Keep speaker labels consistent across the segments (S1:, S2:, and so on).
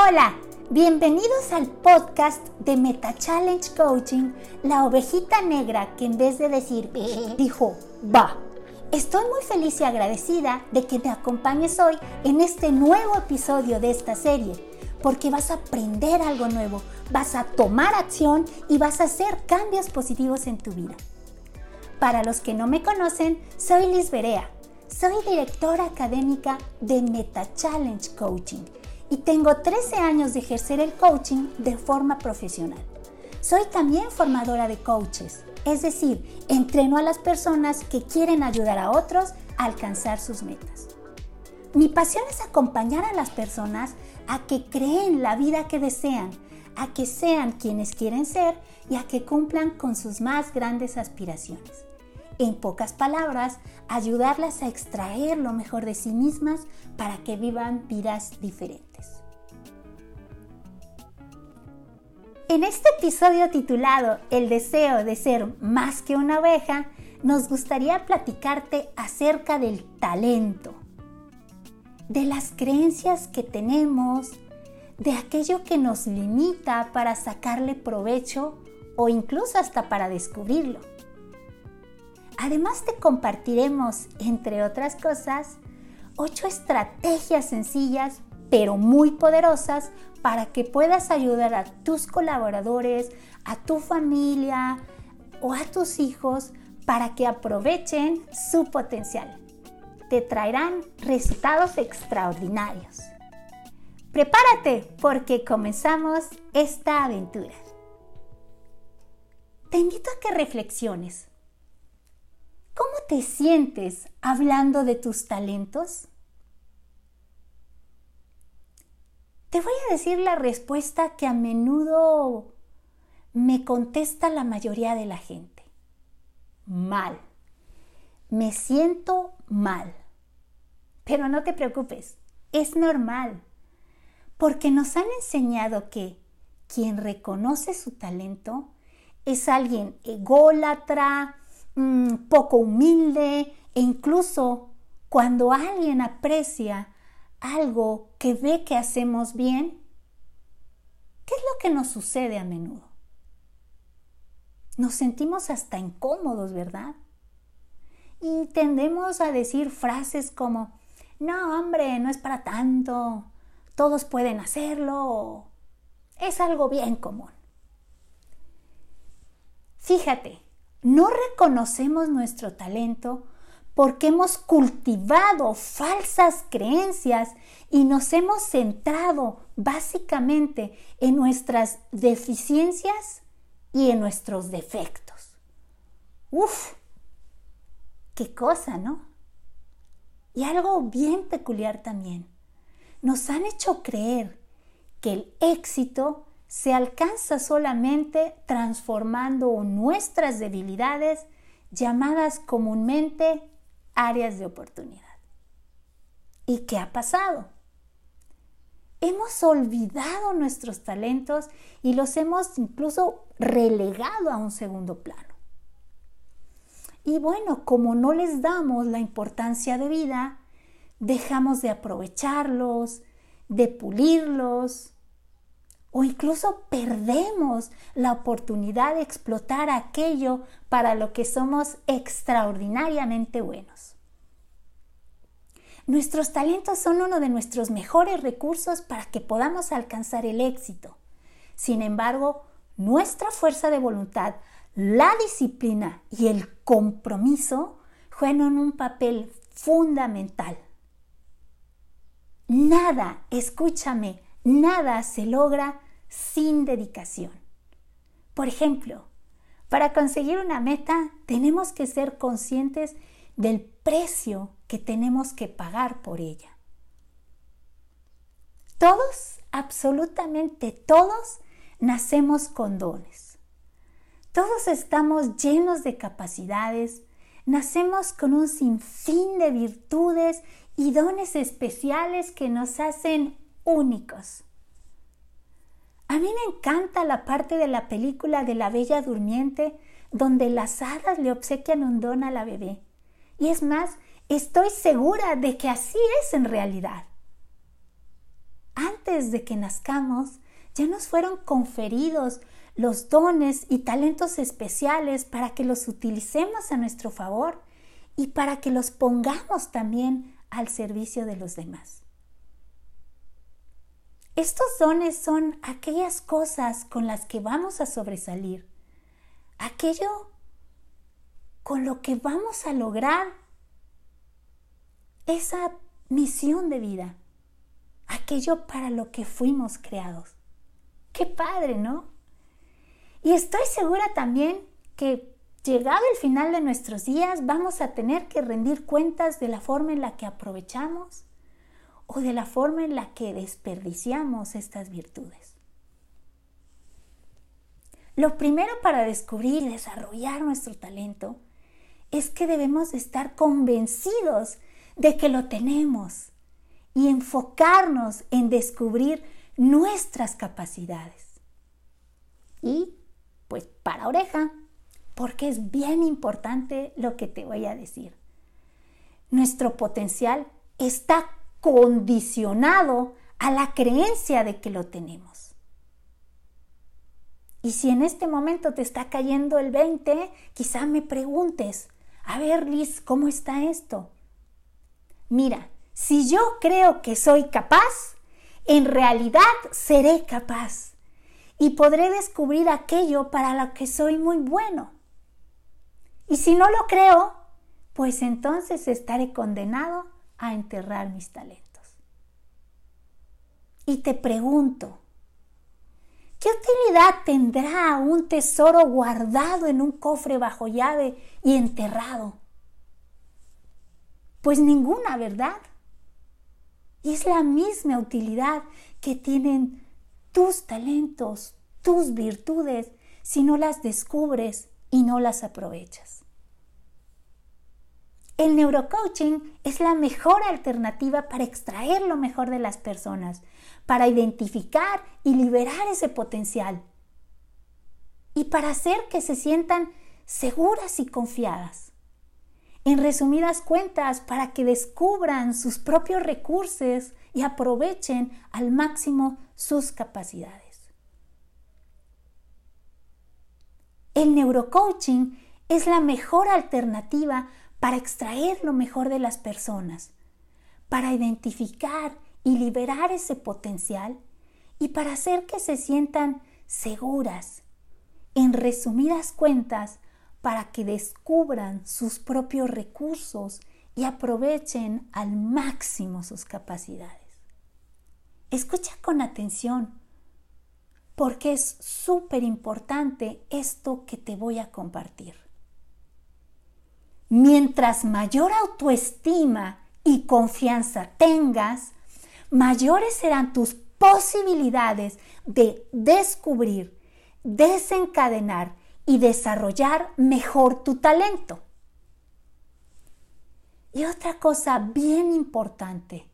S1: Hola, bienvenidos al podcast de Meta Challenge Coaching, la ovejita negra que en vez de decir dijo va. Estoy muy feliz y agradecida de que me acompañes hoy en este nuevo episodio de esta serie, porque vas a aprender algo nuevo, vas a tomar acción y vas a hacer cambios positivos en tu vida. Para los que no me conocen, soy Liz Berea. Soy directora académica de Meta Challenge Coaching y tengo 13 años de ejercer el coaching de forma profesional. Soy también formadora de coaches, es decir, entreno a las personas que quieren ayudar a otros a alcanzar sus metas. Mi pasión es acompañar a las personas a que creen la vida que desean, a que sean quienes quieren ser y a que cumplan con sus más grandes aspiraciones. En pocas palabras, ayudarlas a extraer lo mejor de sí mismas para que vivan vidas diferentes. En este episodio titulado El deseo de ser más que una oveja, nos gustaría platicarte acerca del talento, de las creencias que tenemos, de aquello que nos limita para sacarle provecho o incluso hasta para descubrirlo. Además te compartiremos, entre otras cosas, ocho estrategias sencillas pero muy poderosas para que puedas ayudar a tus colaboradores, a tu familia o a tus hijos para que aprovechen su potencial. Te traerán resultados extraordinarios. Prepárate porque comenzamos esta aventura. Te invito a que reflexiones ¿Cómo te sientes hablando de tus talentos? Te voy a decir la respuesta que a menudo me contesta la mayoría de la gente. Mal. Me siento mal. Pero no te preocupes, es normal, porque nos han enseñado que quien reconoce su talento es alguien ególatra, Mm, poco humilde e incluso cuando alguien aprecia algo que ve que hacemos bien, ¿qué es lo que nos sucede a menudo? Nos sentimos hasta incómodos, ¿verdad? Y tendemos a decir frases como, no, hombre, no es para tanto, todos pueden hacerlo, es algo bien común. Fíjate, no reconocemos nuestro talento porque hemos cultivado falsas creencias y nos hemos centrado básicamente en nuestras deficiencias y en nuestros defectos. Uf, qué cosa, ¿no? Y algo bien peculiar también. Nos han hecho creer que el éxito se alcanza solamente transformando nuestras debilidades, llamadas comúnmente áreas de oportunidad. ¿Y qué ha pasado? Hemos olvidado nuestros talentos y los hemos incluso relegado a un segundo plano. Y bueno, como no les damos la importancia de vida, dejamos de aprovecharlos, de pulirlos, o incluso perdemos la oportunidad de explotar aquello para lo que somos extraordinariamente buenos. Nuestros talentos son uno de nuestros mejores recursos para que podamos alcanzar el éxito. Sin embargo, nuestra fuerza de voluntad, la disciplina y el compromiso juegan un papel fundamental. Nada, escúchame, Nada se logra sin dedicación. Por ejemplo, para conseguir una meta tenemos que ser conscientes del precio que tenemos que pagar por ella. Todos, absolutamente todos, nacemos con dones. Todos estamos llenos de capacidades, nacemos con un sinfín de virtudes y dones especiales que nos hacen únicos. A mí me encanta la parte de la película de la Bella Durmiente donde las hadas le obsequian un don a la bebé. Y es más, estoy segura de que así es en realidad. Antes de que nazcamos, ya nos fueron conferidos los dones y talentos especiales para que los utilicemos a nuestro favor y para que los pongamos también al servicio de los demás. Estos dones son aquellas cosas con las que vamos a sobresalir, aquello con lo que vamos a lograr esa misión de vida, aquello para lo que fuimos creados. Qué padre, ¿no? Y estoy segura también que llegado el final de nuestros días vamos a tener que rendir cuentas de la forma en la que aprovechamos o de la forma en la que desperdiciamos estas virtudes. Lo primero para descubrir y desarrollar nuestro talento es que debemos estar convencidos de que lo tenemos y enfocarnos en descubrir nuestras capacidades. Y pues para oreja, porque es bien importante lo que te voy a decir. Nuestro potencial está condicionado a la creencia de que lo tenemos. Y si en este momento te está cayendo el 20, quizá me preguntes, a ver Liz, ¿cómo está esto? Mira, si yo creo que soy capaz, en realidad seré capaz y podré descubrir aquello para lo que soy muy bueno. Y si no lo creo, pues entonces estaré condenado a enterrar mis talentos. Y te pregunto, ¿qué utilidad tendrá un tesoro guardado en un cofre bajo llave y enterrado? Pues ninguna, ¿verdad? Y es la misma utilidad que tienen tus talentos, tus virtudes, si no las descubres y no las aprovechas. El neurocoaching es la mejor alternativa para extraer lo mejor de las personas, para identificar y liberar ese potencial y para hacer que se sientan seguras y confiadas. En resumidas cuentas, para que descubran sus propios recursos y aprovechen al máximo sus capacidades. El neurocoaching es la mejor alternativa para extraer lo mejor de las personas, para identificar y liberar ese potencial y para hacer que se sientan seguras. En resumidas cuentas, para que descubran sus propios recursos y aprovechen al máximo sus capacidades. Escucha con atención, porque es súper importante esto que te voy a compartir. Mientras mayor autoestima y confianza tengas, mayores serán tus posibilidades de descubrir, desencadenar y desarrollar mejor tu talento. Y otra cosa bien importante,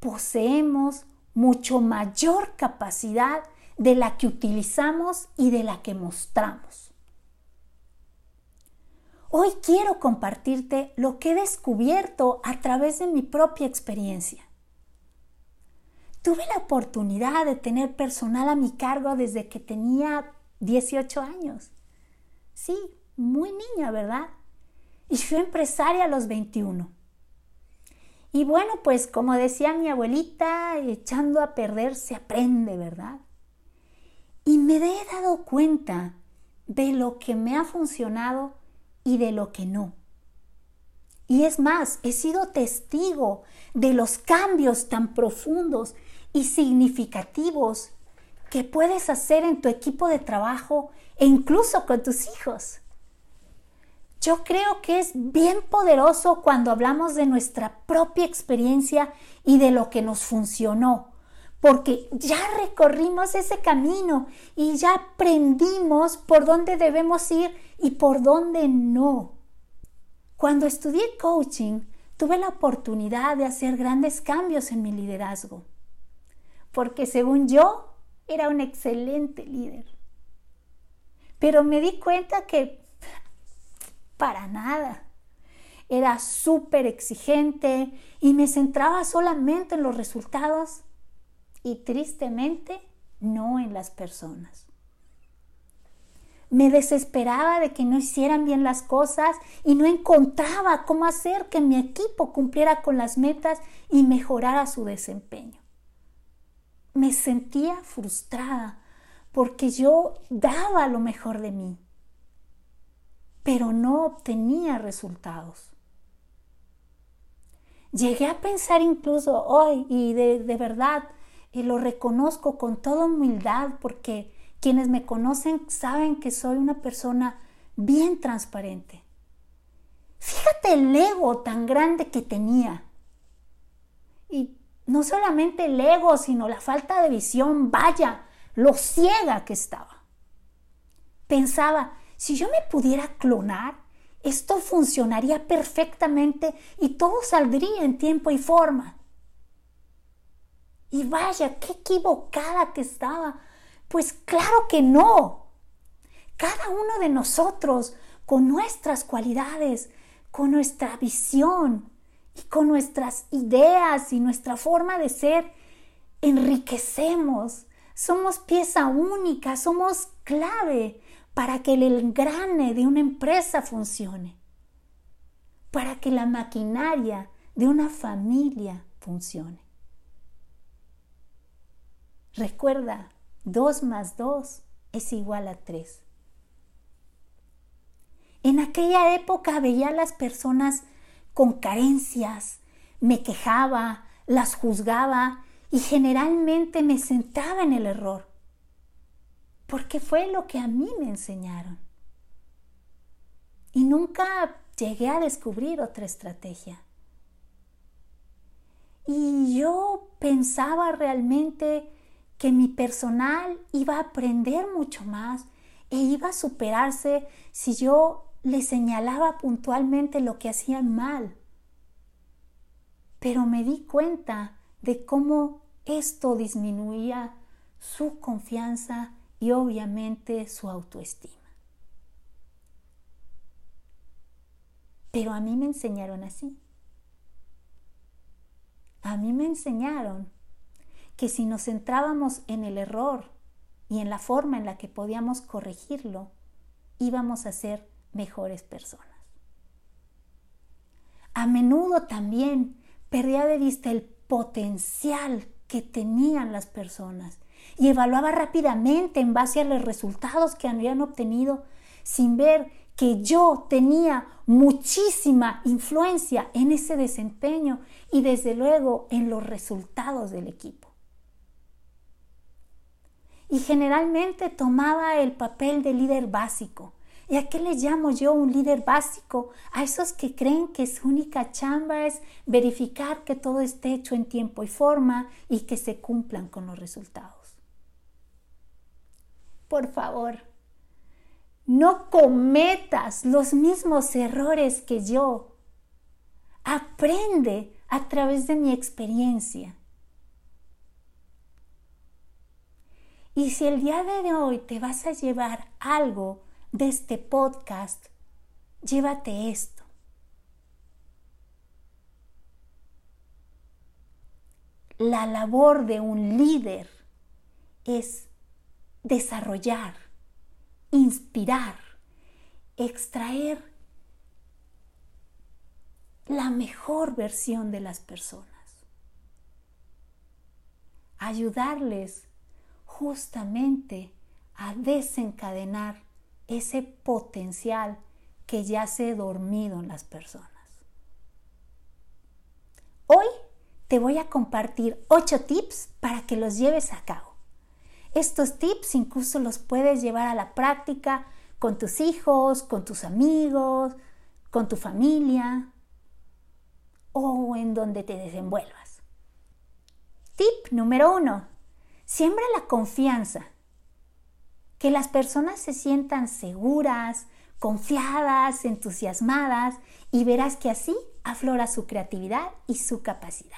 S1: poseemos mucho mayor capacidad de la que utilizamos y de la que mostramos. Hoy quiero compartirte lo que he descubierto a través de mi propia experiencia. Tuve la oportunidad de tener personal a mi cargo desde que tenía 18 años. Sí, muy niña, ¿verdad? Y fui empresaria a los 21. Y bueno, pues como decía mi abuelita, echando a perder se aprende, ¿verdad? Y me he dado cuenta de lo que me ha funcionado y de lo que no. Y es más, he sido testigo de los cambios tan profundos y significativos que puedes hacer en tu equipo de trabajo e incluso con tus hijos. Yo creo que es bien poderoso cuando hablamos de nuestra propia experiencia y de lo que nos funcionó, porque ya recorrimos ese camino y ya aprendimos por dónde debemos ir y por dónde no. Cuando estudié coaching, tuve la oportunidad de hacer grandes cambios en mi liderazgo, porque según yo era un excelente líder. Pero me di cuenta que para nada. Era súper exigente y me centraba solamente en los resultados y tristemente no en las personas. Me desesperaba de que no hicieran bien las cosas y no encontraba cómo hacer que mi equipo cumpliera con las metas y mejorara su desempeño. Me sentía frustrada porque yo daba lo mejor de mí, pero no obtenía resultados. Llegué a pensar incluso hoy, y de, verdad, y lo reconozco con toda humildad porque quienes me conocen saben que soy una persona bien transparente. Fíjate el ego tan grande que tenía. Y no solamente el ego, sino la falta de visión, vaya, lo ciega que estaba. Pensaba, si yo me pudiera clonar, esto funcionaría perfectamente y todo saldría en tiempo y forma. Y vaya, qué equivocada que estaba pues claro que no. Cada uno de nosotros, con nuestras cualidades, con nuestra visión y con nuestras ideas y nuestra forma de ser, enriquecemos. Somos pieza única, somos clave para que el engrane de una empresa funcione, para que la maquinaria de una familia funcione. Recuerda, 2 más 2 es igual a 3. En aquella época veía a las personas con carencias, me quejaba, las juzgaba y generalmente me sentaba en el error, porque fue lo que a mí me enseñaron. Y nunca llegué a descubrir otra estrategia. Y yo pensaba realmente que mi personal iba a aprender mucho más e iba a superarse si yo le señalaba puntualmente lo que hacían mal. Pero me di cuenta de cómo esto disminuía su confianza y obviamente su autoestima. Pero a mí me enseñaron así. A mí me enseñaron que si nos centrábamos en el error y en la forma en la que podíamos corregirlo, íbamos a ser mejores personas. A menudo también perdía de vista el potencial que tenían las personas y evaluaba rápidamente en base a los resultados que habían obtenido sin ver que yo tenía muchísima influencia en ese desempeño y desde luego en los resultados del equipo y generalmente tomaba el papel de líder básico. ¿Y a qué le llamo yo un líder básico? A esos que creen que su única chamba es verificar que todo esté hecho en tiempo y forma y que se cumplan con los resultados. Por favor, no cometas los mismos errores que yo. Aprende a través de mi experiencia. Y si el día de hoy te vas a llevar algo de este podcast, llévate esto. La labor de un líder es desarrollar, inspirar, extraer la mejor versión de las personas, ayudarles justamente a desencadenar ese potencial que yace dormido en las personas. Hoy te voy a compartir ocho tips para que los lleves a cabo. Estos tips incluso los puedes llevar a la práctica con tus hijos, con tus amigos, con tu familia o en donde te desenvuelvas. Tip número uno Siembra la confianza. Que las personas se sientan seguras, confiadas, entusiasmadas y verás que así aflora su creatividad y su capacidad.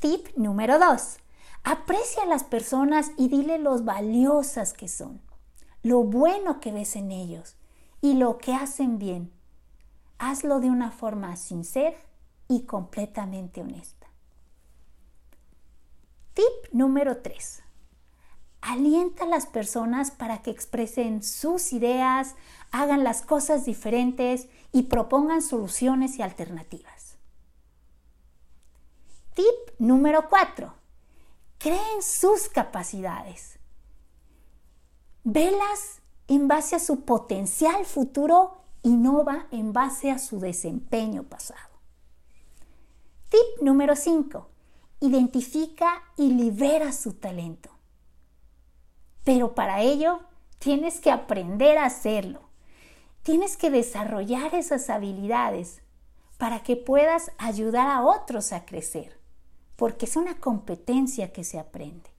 S1: Tip número 2. Aprecia a las personas y dile lo valiosas que son, lo bueno que ves en ellos y lo que hacen bien. Hazlo de una forma sincera y completamente honesta. Tip número 3. Alienta a las personas para que expresen sus ideas, hagan las cosas diferentes y propongan soluciones y alternativas. Tip número 4. Creen sus capacidades. Velas en base a su potencial futuro y no va en base a su desempeño pasado. Tip número 5. Identifica y libera su talento. Pero para ello tienes que aprender a hacerlo. Tienes que desarrollar esas habilidades para que puedas ayudar a otros a crecer, porque es una competencia que se aprende.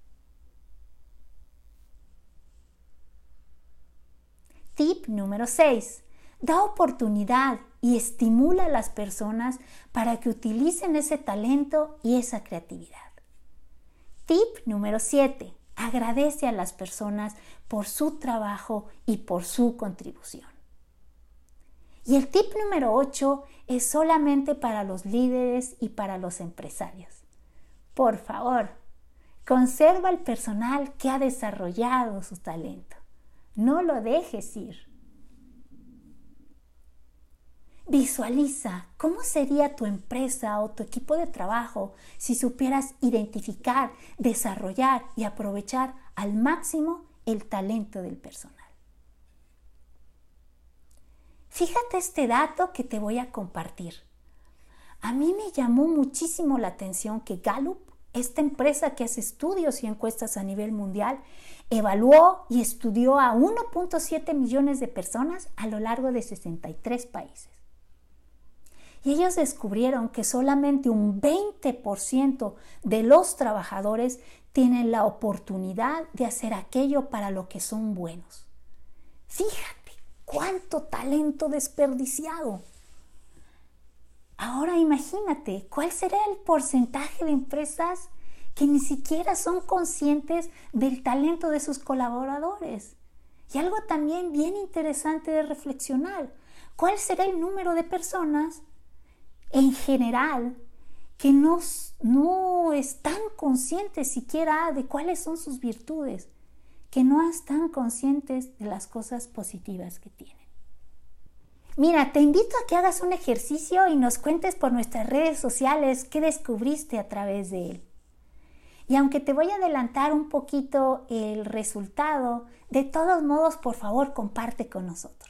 S1: Tip número 6. Da oportunidad y estimula a las personas para que utilicen ese talento y esa creatividad. Tip número 7. Agradece a las personas por su trabajo y por su contribución. Y el tip número 8 es solamente para los líderes y para los empresarios. Por favor, conserva el personal que ha desarrollado su talento. No lo dejes ir. Visualiza cómo sería tu empresa o tu equipo de trabajo si supieras identificar, desarrollar y aprovechar al máximo el talento del personal. Fíjate este dato que te voy a compartir. A mí me llamó muchísimo la atención que Gallup, esta empresa que hace estudios y encuestas a nivel mundial, Evaluó y estudió a 1.7 millones de personas a lo largo de 63 países. Y ellos descubrieron que solamente un 20% de los trabajadores tienen la oportunidad de hacer aquello para lo que son buenos. Fíjate cuánto talento desperdiciado. Ahora imagínate, ¿cuál será el porcentaje de empresas que ni siquiera son conscientes del talento de sus colaboradores. Y algo también bien interesante de reflexionar, ¿cuál será el número de personas en general que no, no están conscientes siquiera de cuáles son sus virtudes, que no están conscientes de las cosas positivas que tienen? Mira, te invito a que hagas un ejercicio y nos cuentes por nuestras redes sociales qué descubriste a través de él. Y aunque te voy a adelantar un poquito el resultado, de todos modos, por favor, comparte con nosotros.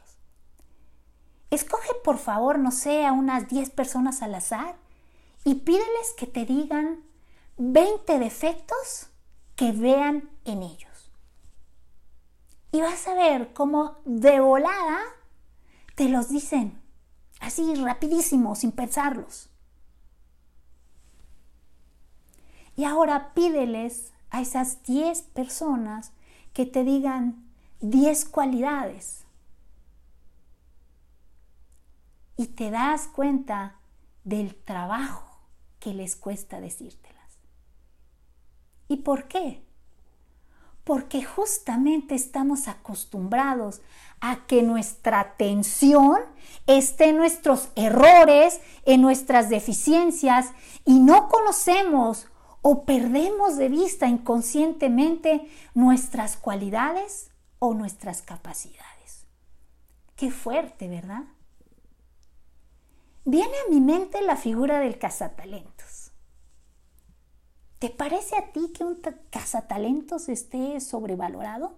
S1: Escoge, por favor, no sé, a unas 10 personas al azar y pídeles que te digan 20 defectos que vean en ellos. Y vas a ver cómo de volada te los dicen, así rapidísimo, sin pensarlos. Y ahora pídeles a esas 10 personas que te digan 10 cualidades. Y te das cuenta del trabajo que les cuesta decírtelas. ¿Y por qué? Porque justamente estamos acostumbrados a que nuestra atención esté en nuestros errores, en nuestras deficiencias y no conocemos o perdemos de vista inconscientemente nuestras cualidades o nuestras capacidades. Qué fuerte, ¿verdad? Viene a mi mente la figura del cazatalentos. ¿Te parece a ti que un cazatalentos esté sobrevalorado?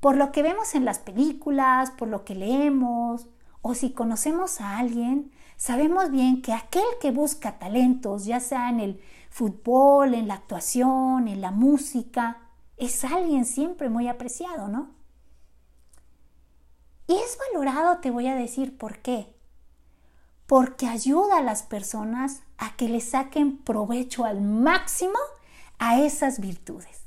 S1: Por lo que vemos en las películas, por lo que leemos, o si conocemos a alguien, Sabemos bien que aquel que busca talentos, ya sea en el fútbol, en la actuación, en la música, es alguien siempre muy apreciado, ¿no? Y es valorado, te voy a decir por qué. Porque ayuda a las personas a que le saquen provecho al máximo a esas virtudes.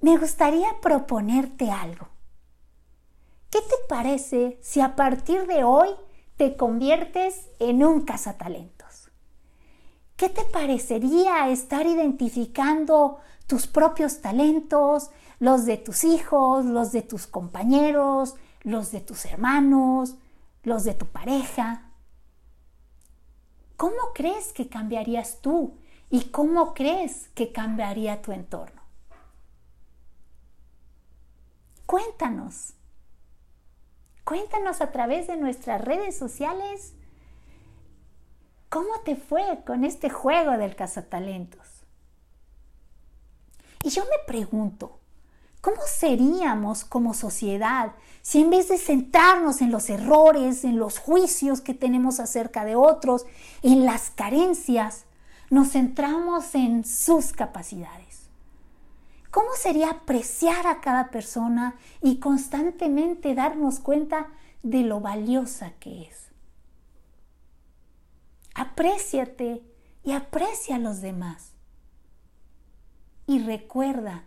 S1: Me gustaría proponerte algo. ¿Qué te parece si a partir de hoy te conviertes en un cazatalentos. ¿Qué te parecería estar identificando tus propios talentos, los de tus hijos, los de tus compañeros, los de tus hermanos, los de tu pareja? ¿cómo crees que cambiarías tú y cómo crees que cambiaría tu entorno? Cuéntanos. Cuéntanos a través de nuestras redes sociales cómo te fue con este juego del cazatalentos. Y yo me pregunto, ¿cómo seríamos como sociedad si en vez de sentarnos en los errores, en los juicios que tenemos acerca de otros, en las carencias, nos centramos en sus capacidades? ¿Cómo sería apreciar a cada persona y constantemente darnos cuenta de lo valiosa que es? Apréciate y aprecia a los demás. Y recuerda,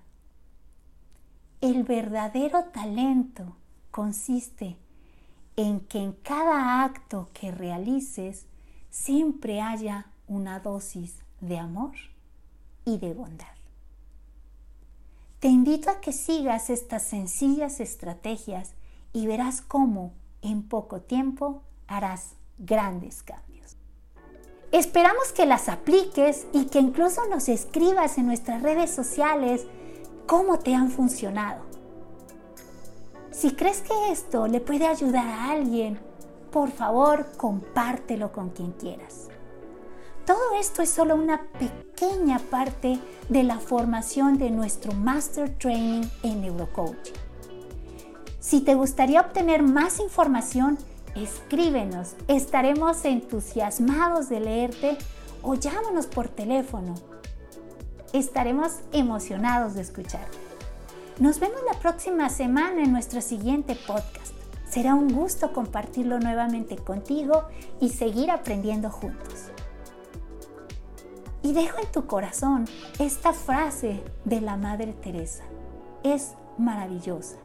S1: el verdadero talento consiste en que en cada acto que realices siempre haya una dosis de amor y de bondad. Te invito a que sigas estas sencillas estrategias y verás cómo en poco tiempo harás grandes cambios. Esperamos que las apliques y que incluso nos escribas en nuestras redes sociales cómo te han funcionado. Si crees que esto le puede ayudar a alguien, por favor compártelo con quien quieras. Todo esto es solo una pequeña parte de la formación de nuestro Master Training en Neurocoaching. Si te gustaría obtener más información, escríbenos. Estaremos entusiasmados de leerte o llámanos por teléfono. Estaremos emocionados de escucharte. Nos vemos la próxima semana en nuestro siguiente podcast. Será un gusto compartirlo nuevamente contigo y seguir aprendiendo juntos. Y dejo en tu corazón esta frase de la Madre Teresa. Es maravillosa.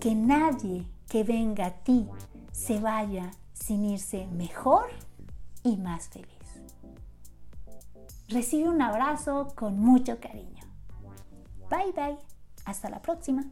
S1: Que nadie que venga a ti se vaya sin irse mejor y más feliz. Recibe un abrazo con mucho cariño. Bye bye. Hasta la próxima.